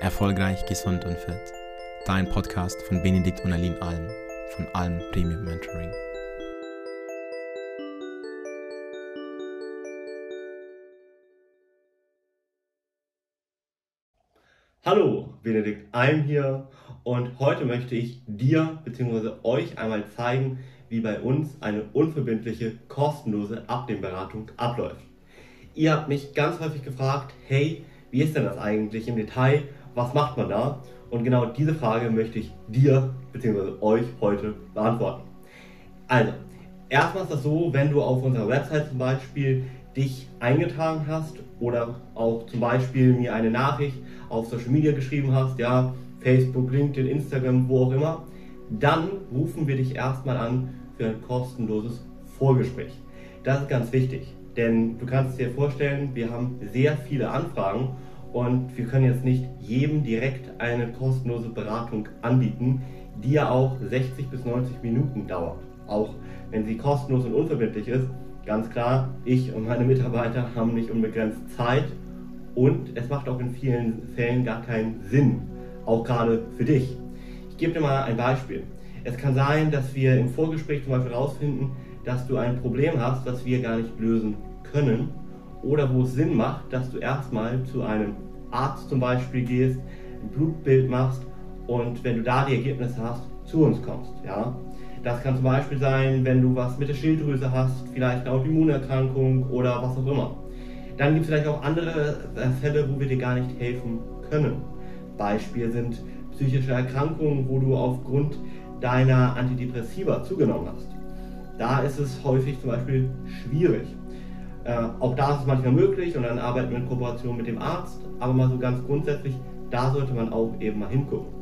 Erfolgreich, gesund und fit. Dein Podcast von Benedikt und Aline Alm von Alm Premium Mentoring. Hallo, Benedikt Alm hier und heute möchte ich dir bzw. euch einmal zeigen, wie bei uns eine unverbindliche, kostenlose Abnehmberatung abläuft. Ihr habt mich ganz häufig gefragt, hey, wie ist denn das eigentlich im Detail? Was macht man da? Und genau diese Frage möchte ich dir bzw. euch heute beantworten. Also, erstmal ist das so, wenn du auf unserer Website zum Beispiel dich eingetragen hast oder auch zum Beispiel mir eine Nachricht auf Social Media geschrieben hast, ja, Facebook, LinkedIn, Instagram, wo auch immer, dann rufen wir dich erstmal an für ein kostenloses Vorgespräch. Das ist ganz wichtig. Denn du kannst dir vorstellen, wir haben sehr viele Anfragen und wir können jetzt nicht jedem direkt eine kostenlose Beratung anbieten, die ja auch 60 bis 90 Minuten dauert. Auch wenn sie kostenlos und unverbindlich ist, ganz klar, ich und meine Mitarbeiter haben nicht unbegrenzt Zeit und es macht auch in vielen Fällen gar keinen Sinn, auch gerade für dich. Ich gebe dir mal ein Beispiel. Es kann sein, dass wir im Vorgespräch zum Beispiel herausfinden, dass du ein Problem hast, das wir gar nicht lösen können oder wo es Sinn macht, dass du erstmal zu einem Arzt zum Beispiel gehst, ein Blutbild machst und wenn du da die Ergebnisse hast, zu uns kommst. Ja? Das kann zum Beispiel sein, wenn du was mit der Schilddrüse hast, vielleicht eine Autoimmunerkrankung oder was auch immer. Dann gibt es vielleicht auch andere äh, Fälle, wo wir dir gar nicht helfen können. Beispiel sind psychische Erkrankungen, wo du aufgrund deiner Antidepressiva zugenommen hast. Da ist es häufig zum Beispiel schwierig. Äh, auch da ist es manchmal möglich und dann arbeiten wir in Kooperation mit dem Arzt, aber mal so ganz grundsätzlich, da sollte man auch eben mal hingucken.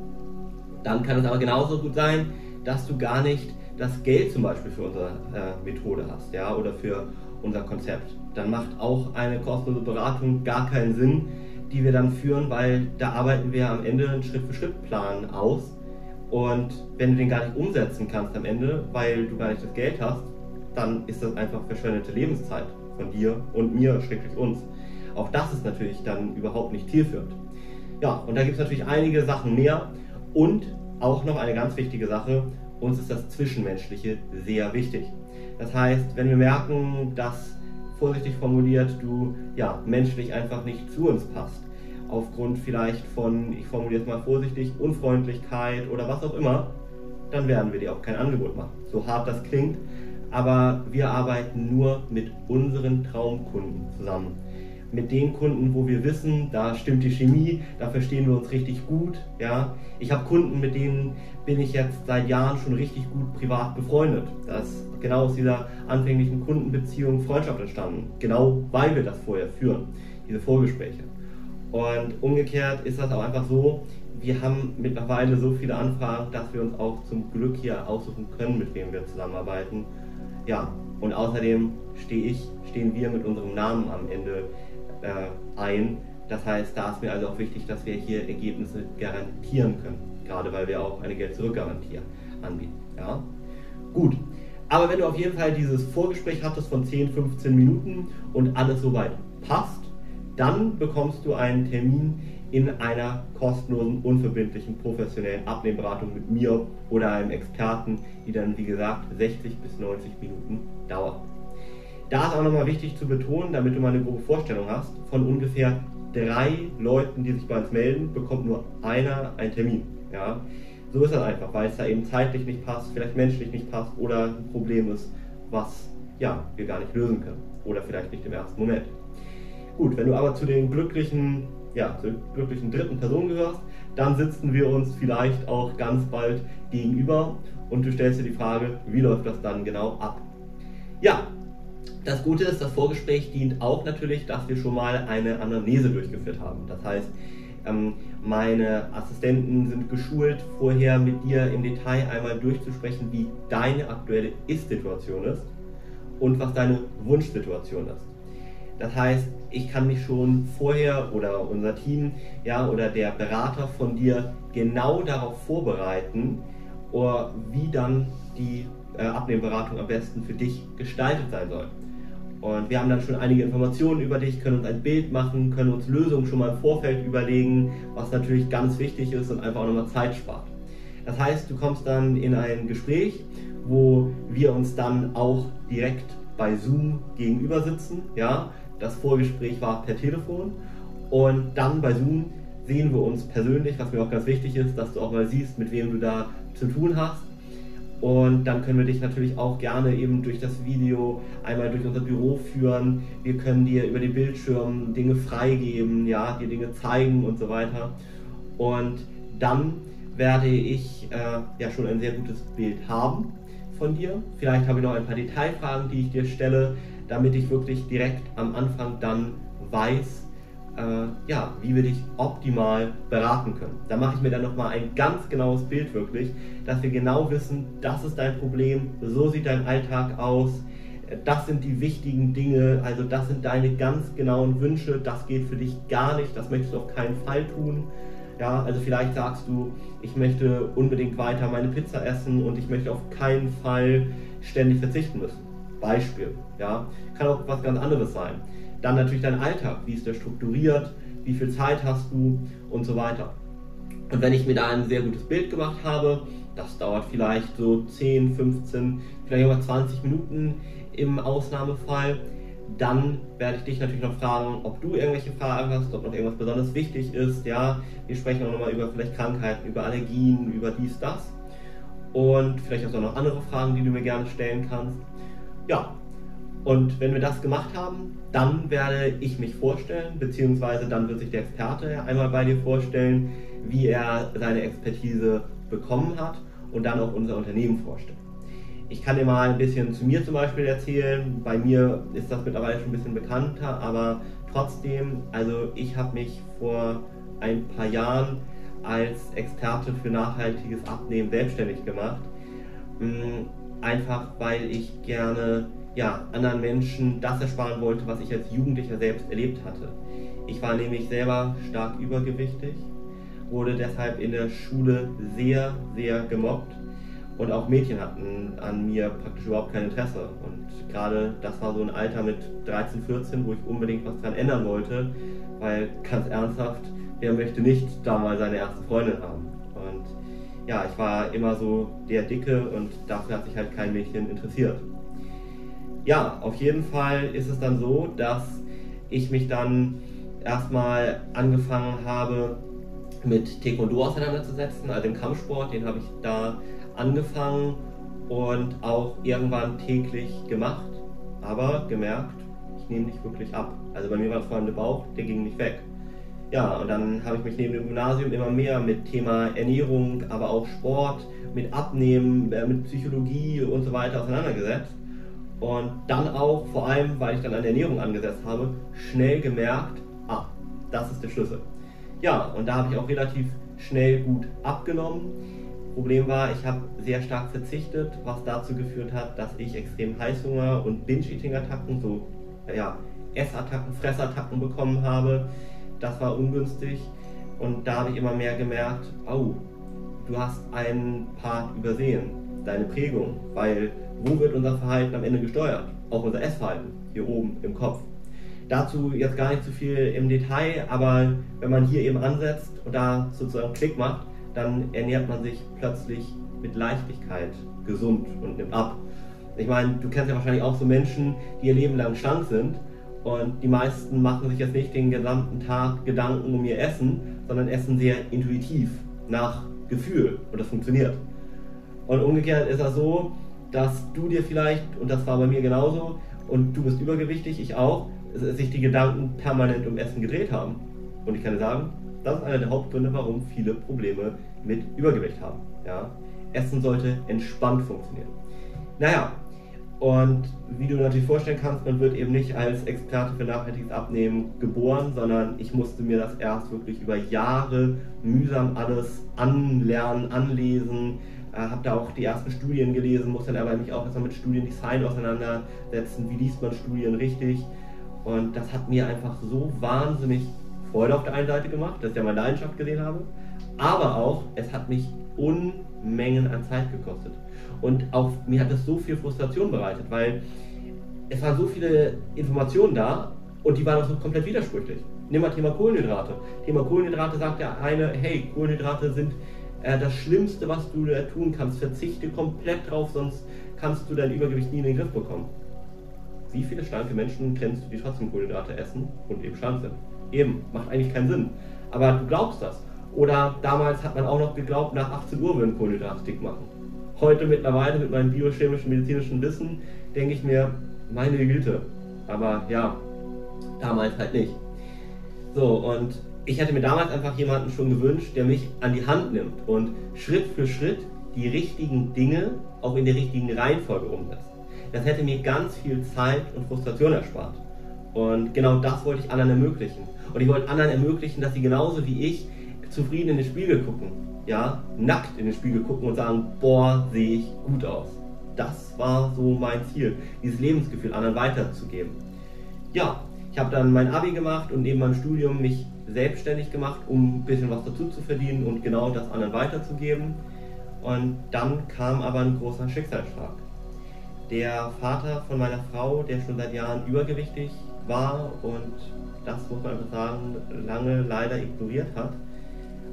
Dann kann es aber genauso gut sein, dass du gar nicht das Geld zum Beispiel für unsere äh, Methode hast, ja, oder für unser Konzept. Dann macht auch eine kostenlose Beratung gar keinen Sinn, die wir dann führen, weil da arbeiten wir am Ende einen Schritt-für-Schritt-Plan aus und wenn du den gar nicht umsetzen kannst am Ende, weil du gar nicht das Geld hast, dann ist das einfach verschwendete Lebenszeit von dir und mir, schrecklich uns. Auch das ist natürlich dann überhaupt nicht zielführend. Ja, und da gibt es natürlich einige Sachen mehr und auch noch eine ganz wichtige Sache, uns ist das Zwischenmenschliche sehr wichtig. Das heißt, wenn wir merken, dass vorsichtig formuliert du ja menschlich einfach nicht zu uns passt, aufgrund vielleicht von, ich formuliere es mal vorsichtig, Unfreundlichkeit oder was auch immer, dann werden wir dir auch kein Angebot machen. So hart das klingt, aber wir arbeiten nur mit unseren Traumkunden zusammen. Mit den Kunden, wo wir wissen, da stimmt die Chemie, da verstehen wir uns richtig gut. Ja? Ich habe Kunden, mit denen bin ich jetzt seit Jahren schon richtig gut privat befreundet. Das ist genau aus dieser anfänglichen Kundenbeziehung Freundschaft entstanden. Genau weil wir das vorher führen, diese Vorgespräche. Und umgekehrt ist das auch einfach so, wir haben mittlerweile so viele Anfragen, dass wir uns auch zum Glück hier aussuchen können, mit wem wir zusammenarbeiten. Ja, und außerdem stehe ich, stehen wir mit unserem Namen am Ende äh, ein. Das heißt, da ist mir also auch wichtig, dass wir hier Ergebnisse garantieren können. Gerade weil wir auch eine Geld-Zurück-Garantie anbieten. Ja? Gut. Aber wenn du auf jeden Fall dieses Vorgespräch hattest von 10, 15 Minuten und alles soweit passt, dann bekommst du einen Termin in einer kostenlosen, unverbindlichen, professionellen Abnehmberatung mit mir oder einem Experten, die dann, wie gesagt, 60 bis 90 Minuten dauert. Da ist auch nochmal wichtig zu betonen, damit du mal eine grobe Vorstellung hast, von ungefähr drei Leuten, die sich bei uns melden, bekommt nur einer einen Termin. Ja? So ist das einfach, weil es da eben zeitlich nicht passt, vielleicht menschlich nicht passt oder ein Problem ist, was ja, wir gar nicht lösen können. Oder vielleicht nicht im ersten Moment. Gut, wenn du aber zu den glücklichen, ja, zur glücklichen dritten Person gehörst, dann sitzen wir uns vielleicht auch ganz bald gegenüber und du stellst dir die Frage, wie läuft das dann genau ab? Ja, das Gute ist, das Vorgespräch dient auch natürlich, dass wir schon mal eine Anamnese durchgeführt haben. Das heißt, ähm, meine Assistenten sind geschult, vorher mit dir im Detail einmal durchzusprechen, wie deine aktuelle Ist-Situation ist und was deine Wunschsituation ist. Das heißt, ich kann mich schon vorher oder unser Team ja, oder der Berater von dir genau darauf vorbereiten, wie dann die äh, Abnehmberatung am besten für dich gestaltet sein soll. Und wir haben dann schon einige Informationen über dich, können uns ein Bild machen, können uns Lösungen schon mal im Vorfeld überlegen, was natürlich ganz wichtig ist und einfach auch nochmal Zeit spart. Das heißt, du kommst dann in ein Gespräch, wo wir uns dann auch direkt bei Zoom gegenüber sitzen. Ja, das Vorgespräch war per Telefon und dann bei Zoom sehen wir uns persönlich, was mir auch ganz wichtig ist, dass du auch mal siehst, mit wem du da zu tun hast und dann können wir dich natürlich auch gerne eben durch das Video einmal durch unser Büro führen. Wir können dir über den Bildschirm Dinge freigeben, ja, dir Dinge zeigen und so weiter. Und dann werde ich äh, ja schon ein sehr gutes Bild haben von dir. Vielleicht habe ich noch ein paar Detailfragen, die ich dir stelle, damit ich wirklich direkt am Anfang dann weiß, äh, ja, wie wir dich optimal beraten können. Da mache ich mir dann nochmal ein ganz genaues Bild wirklich, dass wir genau wissen, das ist dein Problem, so sieht dein Alltag aus, das sind die wichtigen Dinge, also das sind deine ganz genauen Wünsche, das geht für dich gar nicht, das möchtest du auf keinen Fall tun. Ja, also vielleicht sagst du, ich möchte unbedingt weiter meine Pizza essen und ich möchte auf keinen Fall ständig verzichten müssen. Beispiel, ja, kann auch was ganz anderes sein. Dann natürlich dein Alltag, wie ist der strukturiert, wie viel Zeit hast du und so weiter. Und wenn ich mir da ein sehr gutes Bild gemacht habe, das dauert vielleicht so 10, 15, vielleicht auch 20 Minuten im Ausnahmefall, dann werde ich dich natürlich noch fragen, ob du irgendwelche Fragen hast, ob noch irgendwas besonders wichtig ist. Ja, wir sprechen auch nochmal über vielleicht Krankheiten, über Allergien, über dies, das. Und vielleicht hast du auch noch andere Fragen, die du mir gerne stellen kannst. Ja, und wenn wir das gemacht haben, dann werde ich mich vorstellen, beziehungsweise dann wird sich der Experte einmal bei dir vorstellen, wie er seine Expertise bekommen hat und dann auch unser Unternehmen vorstellen. Ich kann dir mal ein bisschen zu mir zum Beispiel erzählen. Bei mir ist das mittlerweile schon ein bisschen bekannter, aber trotzdem, also ich habe mich vor ein paar Jahren als Experte für nachhaltiges Abnehmen selbstständig gemacht. Einfach weil ich gerne ja, anderen Menschen das ersparen wollte, was ich als Jugendlicher selbst erlebt hatte. Ich war nämlich selber stark übergewichtig, wurde deshalb in der Schule sehr, sehr gemobbt und auch Mädchen hatten an mir praktisch überhaupt kein Interesse. Und gerade das war so ein Alter mit 13, 14, wo ich unbedingt was dran ändern wollte, weil ganz ernsthaft, wer möchte nicht da mal seine erste Freundin haben? Ja, ich war immer so der Dicke und dafür hat sich halt kein Mädchen interessiert ja, auf jeden Fall ist es dann so, dass ich mich dann erstmal angefangen habe, mit Taekwondo auseinanderzusetzen, also dem Kampfsport, den habe ich da angefangen und auch irgendwann täglich gemacht, aber gemerkt, ich nehme nicht wirklich ab. Also bei mir war vor allem der Bauch, der ging nicht weg. Ja, und dann habe ich mich neben dem Gymnasium immer mehr mit Thema Ernährung, aber auch Sport, mit Abnehmen, äh, mit Psychologie und so weiter auseinandergesetzt und dann auch, vor allem, weil ich dann an der Ernährung angesetzt habe, schnell gemerkt, ah, das ist der Schlüssel. Ja, und da habe ich auch relativ schnell gut abgenommen. Problem war, ich habe sehr stark verzichtet, was dazu geführt hat, dass ich extrem Heißhunger und Binge-Eating-Attacken, so ja, Essattacken, Fressattacken bekommen habe. Das war ungünstig und da habe ich immer mehr gemerkt, oh, du hast einen Part übersehen, deine Prägung, weil wo wird unser Verhalten am Ende gesteuert? Auch unser Essverhalten, hier oben im Kopf. Dazu jetzt gar nicht zu viel im Detail, aber wenn man hier eben ansetzt und da sozusagen Klick macht, dann ernährt man sich plötzlich mit Leichtigkeit gesund und nimmt ab. Ich meine, du kennst ja wahrscheinlich auch so Menschen, die ihr Leben lang schlank sind und die meisten machen sich jetzt nicht den gesamten Tag Gedanken um ihr Essen, sondern essen sehr intuitiv, nach Gefühl und das funktioniert. Und umgekehrt ist das so, dass du dir vielleicht, und das war bei mir genauso, und du bist übergewichtig, ich auch, sich die Gedanken permanent um Essen gedreht haben. Und ich kann dir sagen, das ist einer der Hauptgründe, warum viele Probleme mit Übergewicht haben. Ja? Essen sollte entspannt funktionieren. Naja, und wie du natürlich vorstellen kannst, man wird eben nicht als Experte für nachhaltiges Abnehmen geboren, sondern ich musste mir das erst wirklich über Jahre mühsam alles anlernen, anlesen, äh, habe da auch die ersten Studien gelesen, muss dann aber mich auch erstmal mit Studiendesign auseinandersetzen. Wie liest man Studien richtig? Und das hat mir einfach so wahnsinnig Freude auf der einen Seite gemacht, dass ich ja meine Leidenschaft gesehen habe. Aber auch, es hat mich Unmengen an Zeit gekostet. Und auch mir hat es so viel Frustration bereitet, weil es waren so viele Informationen da und die waren auch so komplett widersprüchlich. Nimm mal Thema Kohlenhydrate. Thema Kohlenhydrate sagt der eine, hey, Kohlenhydrate sind äh, das Schlimmste, was du äh, tun kannst. Verzichte komplett drauf, sonst kannst du dein Übergewicht nie in den Griff bekommen. Wie viele schlanke Menschen kennst du, die trotzdem Kohlenhydrate essen und eben schlank sind? Eben, macht eigentlich keinen Sinn. Aber du glaubst das. Oder damals hat man auch noch geglaubt, nach 18 Uhr würden Kohlenhydrate dick machen. Heute mittlerweile mit meinem biochemischen, medizinischen Wissen denke ich mir, meine Güte. Aber ja, damals halt nicht. So, und ich hätte mir damals einfach jemanden schon gewünscht, der mich an die Hand nimmt und Schritt für Schritt die richtigen Dinge auch in der richtigen Reihenfolge umsetzt. Das hätte mir ganz viel Zeit und Frustration erspart. Und genau das wollte ich anderen ermöglichen. Und ich wollte anderen ermöglichen, dass sie genauso wie ich zufrieden in den Spiegel gucken. Ja, nackt in den Spiegel gucken und sagen, boah, sehe ich gut aus. Das war so mein Ziel, dieses Lebensgefühl anderen weiterzugeben. Ja, ich habe dann mein Abi gemacht und neben meinem Studium mich selbstständig gemacht, um ein bisschen was dazu zu verdienen und genau das anderen weiterzugeben. Und dann kam aber ein großer Schicksalsschlag. Der Vater von meiner Frau, der schon seit Jahren übergewichtig war und das muss man einfach sagen, lange leider ignoriert hat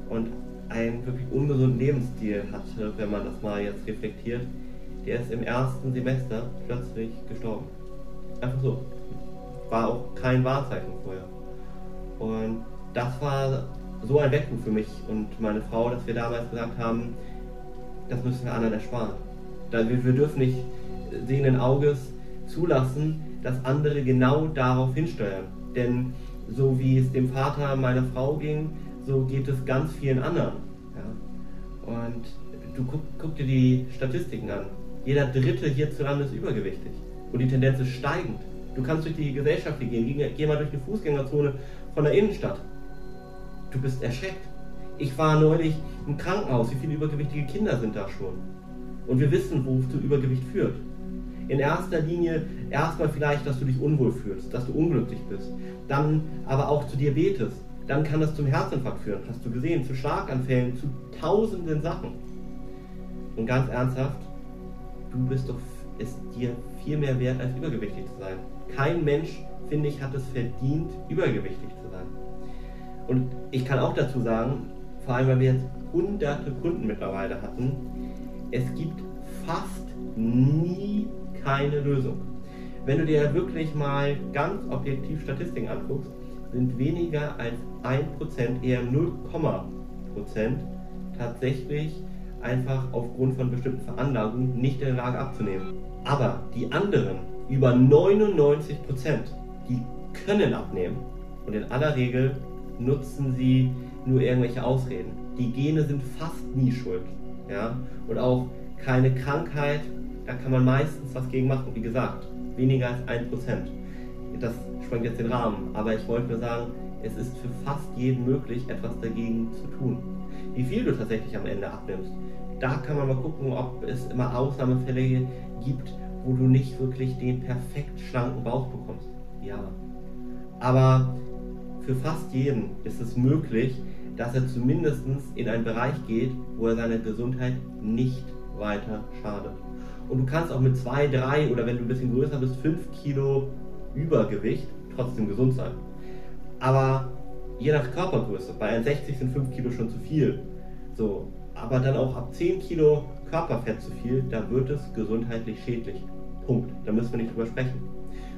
und einen wirklich ungesunden Lebensstil hatte, wenn man das mal jetzt reflektiert, der ist im ersten Semester plötzlich gestorben. Einfach so. War auch kein Wahrzeichen vorher. Und das war so ein Weckruf für mich und meine Frau, dass wir damals gesagt haben, das müssen wir anderen ersparen. Wir, dürfen nicht sehenden Auges zulassen, dass andere genau darauf hinsteuern. Denn so wie es dem Vater meiner Frau ging, so geht es ganz vielen anderen. Ja? Und du guck, guck, dir die Statistiken an. Jeder Dritte hierzulande ist übergewichtig. Und die Tendenz ist steigend. Du kannst durch die Gesellschaft gehen, geh, mal durch die Fußgängerzone von der Innenstadt. Du bist erschreckt. Ich war neulich im Krankenhaus. Wie viele übergewichtige Kinder sind da schon? Und wir wissen, wo zu Übergewicht führt. In erster Linie erstmal vielleicht, dass du dich unwohl fühlst, dass du unglücklich bist. Dann aber auch zu Diabetes. Dann kann das zum Herzinfarkt führen, hast du gesehen, zu Schlaganfällen, zu tausenden Sachen. Und ganz ernsthaft, du bist doch es dir viel mehr wert, als übergewichtig zu sein. Kein Mensch, finde ich, hat es verdient, übergewichtig zu sein. Und ich kann auch dazu sagen, vor allem weil wir jetzt hunderte Kunden mittlerweile hatten, es gibt fast nie keine Lösung. Wenn du dir wirklich mal ganz objektiv Statistiken anguckst, sind weniger als 1%, eher 0, tatsächlich einfach aufgrund von bestimmten Veranlagungen nicht in der Lage abzunehmen. Aber die anderen, über 99%, die können abnehmen. Und in aller Regel nutzen sie nur irgendwelche Ausreden. Die Gene sind fast nie schuld. Ja? Und auch keine Krankheit, da kann man meistens was gegen machen. Wie gesagt, weniger als 1%. Das sprengt jetzt den Rahmen, aber ich wollte nur sagen, es ist für fast jeden möglich, etwas dagegen zu tun. Wie viel du tatsächlich am Ende abnimmst, da kann man mal gucken, ob es immer Ausnahmefälle gibt, wo du nicht wirklich den perfekt schlanken Bauch bekommst. Ja. Aber für fast jeden ist es möglich, dass er zumindest in einen Bereich geht, wo er seiner Gesundheit nicht weiter schadet. Und du kannst auch mit 2, 3 oder wenn du ein bisschen größer bist, 5 Kilo Übergewicht trotzdem gesund sein. Aber je nach Körpergröße, bei 1,60 sind 5 Kilo schon zu viel. So, aber dann auch ab 10 Kilo Körperfett zu viel, da wird es gesundheitlich schädlich. Punkt. Da müssen wir nicht drüber sprechen.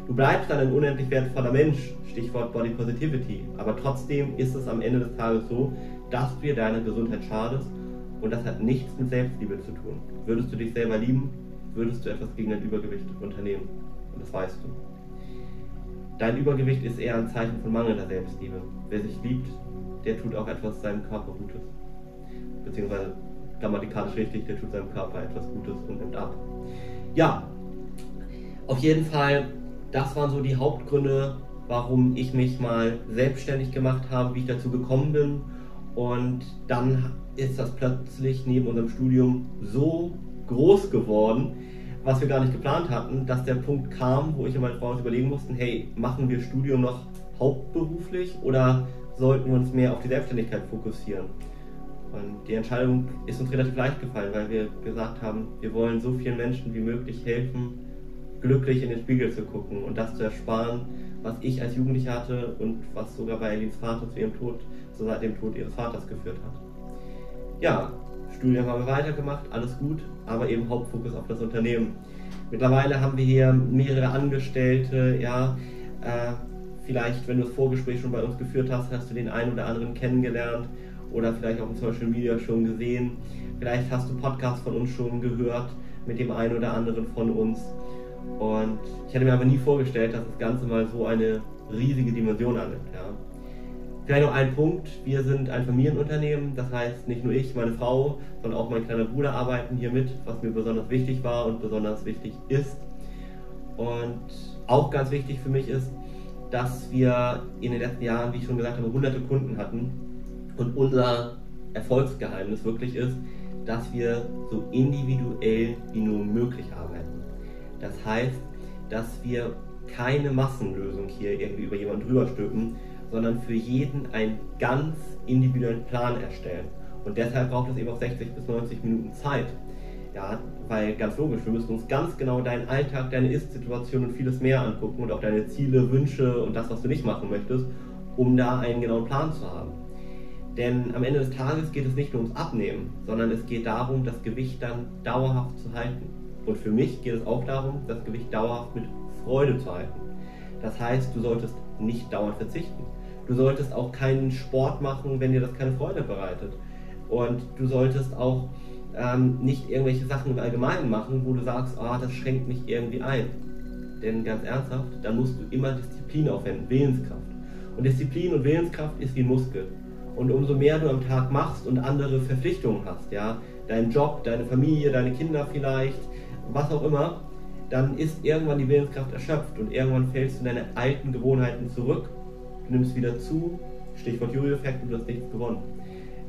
Du bleibst dann ein unendlich wertvoller Mensch, Stichwort Body Positivity, aber trotzdem ist es am Ende des Tages so, dass du dir deiner Gesundheit schadest und das hat nichts mit Selbstliebe zu tun. Würdest du dich selber lieben, würdest du etwas gegen dein Übergewicht unternehmen. Und das weißt du. Dein Übergewicht ist eher ein Zeichen von mangelnder Selbstliebe. Wer sich liebt, der tut auch etwas seinem Körper Gutes. Beziehungsweise grammatikalisch richtig, der tut seinem Körper etwas Gutes und nimmt ab. Ja, auf jeden Fall, das waren so die Hauptgründe, warum ich mich mal selbstständig gemacht habe, wie ich dazu gekommen bin. Und dann ist das plötzlich neben unserem Studium so groß geworden, was wir gar nicht geplant hatten, dass der Punkt kam, wo ich und meine Frau uns überlegen mussten, hey, machen wir Studium noch hauptberuflich oder sollten wir uns mehr auf die Selbstständigkeit fokussieren? Und die Entscheidung ist uns relativ leicht gefallen, weil wir gesagt haben, wir wollen so vielen Menschen wie möglich helfen, glücklich in den Spiegel zu gucken und das zu ersparen, was ich als Jugendlicher hatte und was sogar bei Elins Vater zu ihrem Tod, so seit dem Tod ihres Vaters geführt hat. Ja, Studium haben wir weitergemacht, alles gut, aber eben Hauptfokus auf das Unternehmen. Mittlerweile haben wir hier mehrere Angestellte, ja, äh, vielleicht, wenn du das Vorgespräch schon bei uns geführt hast, hast du den einen oder anderen kennengelernt oder vielleicht auch in Social Media schon gesehen. Vielleicht hast du Podcasts von uns schon gehört mit dem einen oder anderen von uns. Und ich hätte mir aber nie vorgestellt, dass das Ganze mal so eine riesige Dimension annimmt. Ja. Vielleicht noch ein Punkt, wir sind ein Familienunternehmen, das heißt nicht nur ich, meine Frau, sondern auch mein kleiner Bruder arbeiten hier mit, was mir besonders wichtig war und besonders wichtig ist. Und auch ganz wichtig für mich ist, dass wir in den letzten Jahren, wie ich schon gesagt habe, hunderte Kunden hatten und unser Erfolgsgeheimnis wirklich ist, dass wir so individuell wie nur möglich arbeiten. Das heißt, dass wir keine Massenlösung hier irgendwie über jemanden drüber stülpen, sondern für jeden einen ganz individuellen Plan erstellen. Und deshalb braucht es eben auch 60 bis 90 Minuten Zeit. Ja, weil ganz logisch, wir müssen uns ganz genau deinen Alltag, deine Ist-Situation und vieles mehr angucken und auch deine Ziele, Wünsche und das, was du nicht machen möchtest, um da einen genauen Plan zu haben. Denn am Ende des Tages geht es nicht nur ums Abnehmen, sondern es geht darum, das Gewicht dann dauerhaft zu halten. Und für mich geht es auch darum, das Gewicht dauerhaft mit Freude zu halten. Das heißt, du solltest nicht dauernd verzichten. Du solltest auch keinen Sport machen, wenn dir das keine Freude bereitet. Und du solltest auch ähm, nicht irgendwelche Sachen im Allgemeinen machen, wo du sagst, ah, das schränkt mich irgendwie ein. Denn ganz ernsthaft, da musst du immer Disziplin aufwenden, Willenskraft. Und Disziplin und Willenskraft ist wie ein Muskel. Und umso mehr du am Tag machst und andere Verpflichtungen hast, ja, deinen Job, deine Familie, deine Kinder vielleicht, was auch immer, dann ist irgendwann die Willenskraft erschöpft und irgendwann fällst du in deine alten Gewohnheiten zurück, du nimmst wieder zu, Stichwort Jojo-Effekt, und du hast nichts gewonnen.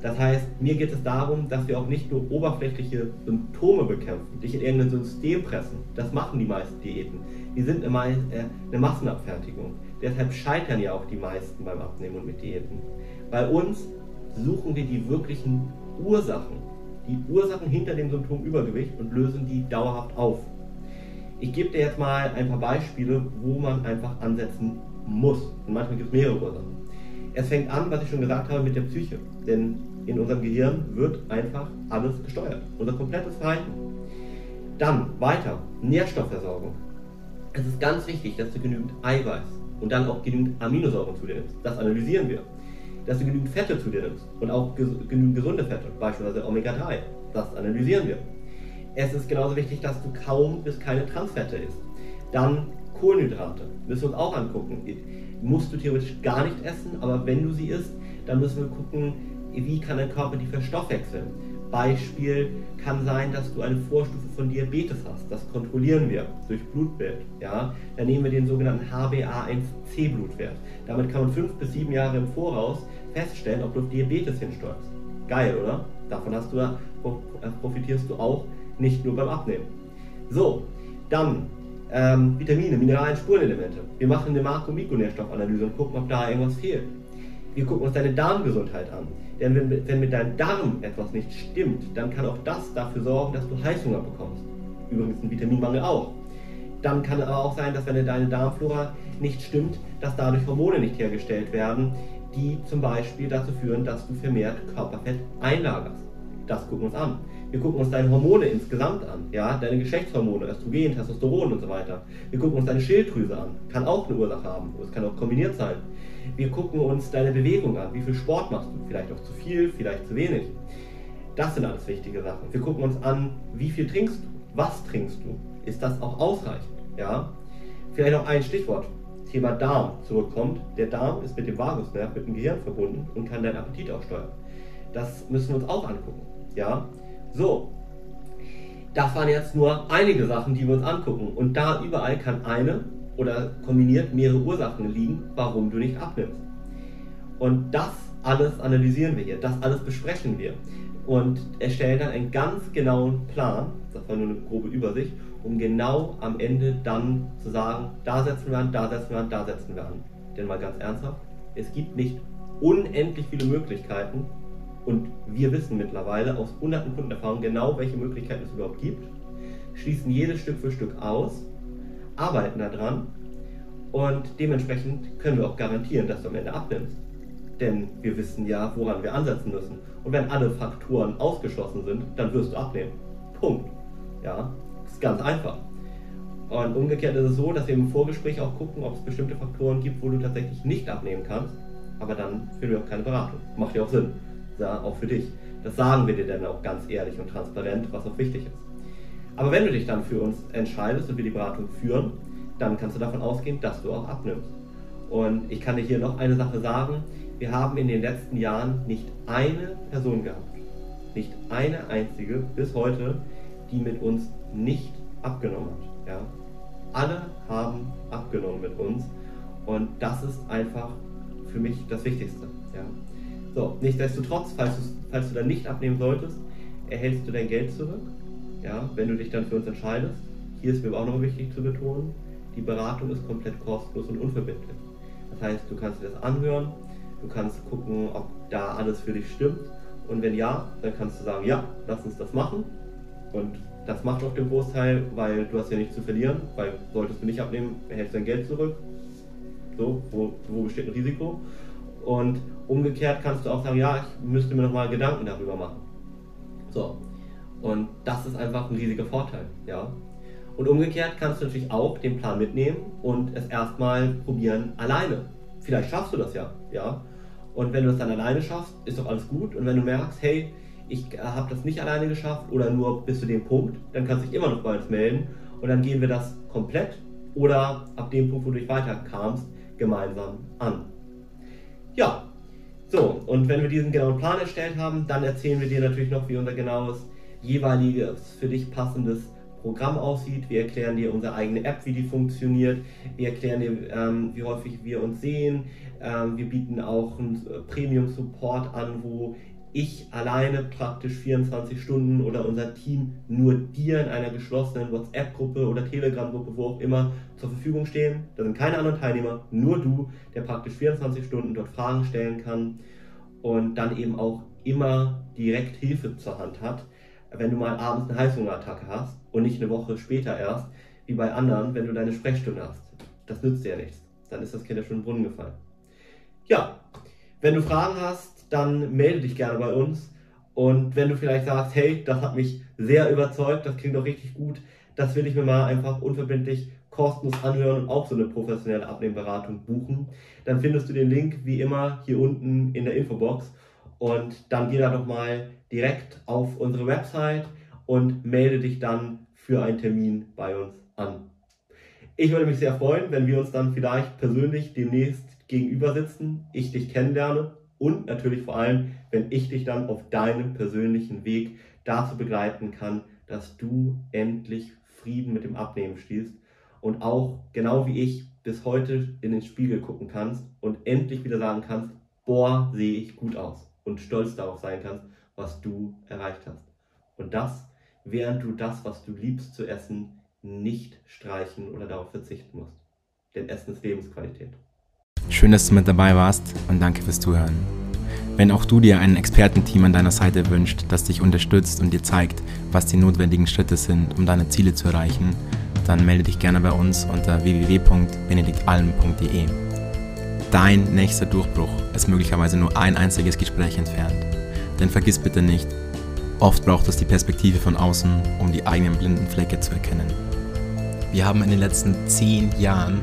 Das heißt, mir geht es darum, dass wir auch nicht nur oberflächliche Symptome bekämpfen, dich in irgendein System pressen. Das machen die meisten Diäten. Die sind eine, äh, eine Massenabfertigung. Deshalb scheitern ja auch die meisten beim Abnehmen und mit Diäten. Bei uns suchen wir die wirklichen Ursachen, die Ursachen hinter dem Symptom Übergewicht und lösen die dauerhaft auf. Ich gebe dir jetzt mal ein paar Beispiele, wo man einfach ansetzen muss. Und manchmal gibt es mehrere Ursachen. Es fängt an, was ich schon gesagt habe, mit der Psyche. Denn in unserem Gehirn wird einfach alles gesteuert. Unser komplettes Verhalten. Dann weiter, Nährstoffversorgung. Es ist ganz wichtig, dass du genügend Eiweiß und dann auch genügend Aminosäuren zu dir nimmst. Das analysieren wir. Dass du genügend Fette zu dir nimmst und auch ges genügend gesunde Fette, beispielsweise Omega-3. Das analysieren wir. Es ist genauso wichtig, dass du kaum bis keine Transfette isst. Dann Kohlenhydrate. Müssen wir uns auch angucken. Musst du theoretisch gar nicht essen, aber wenn du sie isst, dann müssen wir gucken, wie kann dein Körper die verstoffwechseln. Beispiel kann sein, dass du eine Vorstufe von Diabetes hast. Das kontrollieren wir durch Blutbild. Ja? Dann nehmen wir den sogenannten HbA1c-Blutwert. Damit kann man fünf bis sieben Jahre im Voraus feststellen, ob du auf Diabetes hinsteuerst. Geil, oder? Davon hast du, profitierst du auch nicht nur beim Abnehmen. So, dann ähm, Vitamine, Mineralien, Spurenelemente. Wir machen eine Makro- und Mikronährstoffanalyse und gucken, ob da irgendwas fehlt. Wir gucken uns deine Darmgesundheit an. Denn wenn, wenn mit deinem Darm etwas nicht stimmt, dann kann auch das dafür sorgen, dass du Heißhunger bekommst. Übrigens ein Vitaminmangel auch. Dann kann aber auch sein, dass wenn deine Darmflora nicht stimmt, dass dadurch Hormone nicht hergestellt werden, die zum Beispiel dazu führen, dass du vermehrt Körperfett einlagerst. Das gucken wir uns an. Wir gucken uns deine Hormone insgesamt an, ja, deine Geschlechtshormone, Östrogen, Testosteron und so weiter. Wir gucken uns deine Schilddrüse an, kann auch eine Ursache haben, es kann auch kombiniert sein. Wir gucken uns deine Bewegung an, wie viel Sport machst du, vielleicht auch zu viel, vielleicht zu wenig. Das sind alles wichtige Sachen. Wir gucken uns an, wie viel trinkst du, was trinkst du, ist das auch ausreichend, ja. Vielleicht noch ein Stichwort, Thema Darm zurückkommt. Der Darm ist mit dem Vagusnerv, mit dem Gehirn verbunden und kann deinen Appetit auch steuern. Das müssen wir uns auch angucken, ja. So, das waren jetzt nur einige Sachen, die wir uns angucken. Und da überall kann eine oder kombiniert mehrere Ursachen liegen, warum du nicht abnimmst. Und das alles analysieren wir hier, das alles besprechen wir und erstellen dann einen ganz genauen Plan, das war nur eine grobe Übersicht, um genau am Ende dann zu sagen, da setzen wir an, da setzen wir an, da setzen wir an. Denn mal ganz ernsthaft, es gibt nicht unendlich viele Möglichkeiten, und wir wissen mittlerweile aus hunderten Kundenerfahrungen genau, welche Möglichkeiten es überhaupt gibt, schließen jedes Stück für Stück aus. arbeiten daran und dementsprechend können wir auch garantieren, dass du am Ende abnimmst. Denn wir wissen ja, woran wir ansetzen müssen. Und wenn alle Faktoren ausgeschlossen sind, dann wirst du abnehmen. Punkt. Ja, ist ganz einfach. Und umgekehrt ist es so, dass wir im Vorgespräch auch gucken, ob es bestimmte Faktoren gibt, wo du tatsächlich nicht abnehmen kannst. Aber dann führen wir auch keine Beratung. Macht ja auch Sinn. Auch für dich. Das sagen wir dir dann auch ganz ehrlich und transparent, was auch wichtig ist. Aber wenn du dich dann für uns entscheidest und wir die Beratung führen, dann kannst du davon ausgehen, dass du auch abnimmst. Und ich kann dir hier noch eine Sache sagen. Wir haben in den letzten Jahren nicht eine Person gehabt, nicht eine einzige bis heute, die mit uns nicht abgenommen hat. Ja? Alle haben abgenommen mit uns und das ist einfach für mich das Wichtigste. Ja? So, nichtsdestotrotz, falls, falls du dann nicht abnehmen solltest, erhältst du dein Geld zurück, ja, wenn du dich dann für uns entscheidest. Hier ist mir auch noch wichtig zu betonen, die Beratung ist komplett kostenlos und unverbindlich. Das heißt, du kannst dir das anhören, du kannst gucken, ob da alles für dich stimmt und wenn ja, dann kannst du sagen, ja, lass uns das machen und das macht auch den Großteil, weil du hast ja nichts zu verlieren, weil solltest du nicht abnehmen, erhältst dein Geld zurück. So, wo, wo besteht ein Risiko? Und umgekehrt kannst du auch sagen, ja, ich müsste mir nochmal Gedanken darüber machen. So. Und das ist einfach ein riesiger Vorteil, ja. Und umgekehrt kannst du natürlich auch den Plan mitnehmen und es erstmal probieren alleine. Vielleicht schaffst du das ja, ja. Und wenn du es dann alleine schaffst, ist doch alles gut. Und wenn du merkst, hey, ich habe das nicht alleine geschafft oder nur bis zu dem Punkt, dann kannst du dich immer noch bei uns melden und dann gehen wir das komplett oder ab dem Punkt, wo du dich weiterkamst, gemeinsam an. Ja, so, und wenn wir diesen genauen Plan erstellt haben, dann erzählen wir dir natürlich noch, wie unser genaues, jeweiliges, für dich passendes Programm aussieht. Wir erklären dir unsere eigene App, wie die funktioniert. Wir erklären dir, ähm, wie häufig wir uns sehen. Ähm, wir bieten auch einen Premium-Support an, wo ich alleine praktisch 24 Stunden oder unser Team nur dir in einer geschlossenen WhatsApp-Gruppe oder Telegram-Gruppe, wo auch immer, zur Verfügung stehen. Da sind keine anderen Teilnehmer, nur du, der praktisch 24 Stunden dort Fragen stellen kann und dann eben auch immer direkt Hilfe zur Hand hat, wenn du mal abends eine Heißhungerattacke hast und nicht eine Woche später erst, wie bei anderen, wenn du deine Sprechstunde hast. Das nützt dir ja nichts. Dann ist das Kind ja schon den Brunnen gefallen. Ja, wenn du Fragen hast, dann melde dich gerne bei uns. Und wenn du vielleicht sagst, hey, das hat mich sehr überzeugt, das klingt doch richtig gut, das will ich mir mal einfach unverbindlich kostenlos anhören und auch so eine professionelle Abnehmberatung buchen, dann findest du den Link wie immer hier unten in der Infobox und dann geh da doch mal direkt auf unsere Website und melde dich dann für einen Termin bei uns an. Ich würde mich sehr freuen, wenn wir uns dann vielleicht persönlich demnächst gegenüber sitzen, ich dich kennenlerne und natürlich vor allem, wenn ich dich dann auf deinem persönlichen Weg dazu begleiten kann, dass du endlich Frieden mit dem Abnehmen stehst und auch genau wie ich bis heute in den Spiegel gucken kannst und endlich wieder sagen kannst, boah, sehe ich gut aus und stolz darauf sein kannst, was du erreicht hast. Und das, während du das, was du liebst zu essen, nicht streichen oder darauf verzichten musst. Denn Essen ist Lebensqualität. Schön, dass du mit dabei warst und danke fürs Zuhören. Wenn auch du dir ein Expertenteam an deiner Seite wünscht, das dich unterstützt und dir zeigt, was die notwendigen Schritte sind, um deine Ziele zu erreichen, dann melde dich gerne bei uns unter www.benediktalm.de. Dein nächster Durchbruch ist möglicherweise nur ein einziges Gespräch entfernt. Denn vergiss bitte nicht, oft braucht es die Perspektive von außen, um die eigenen blinden Flecke zu erkennen. Wir haben in den letzten zehn Jahren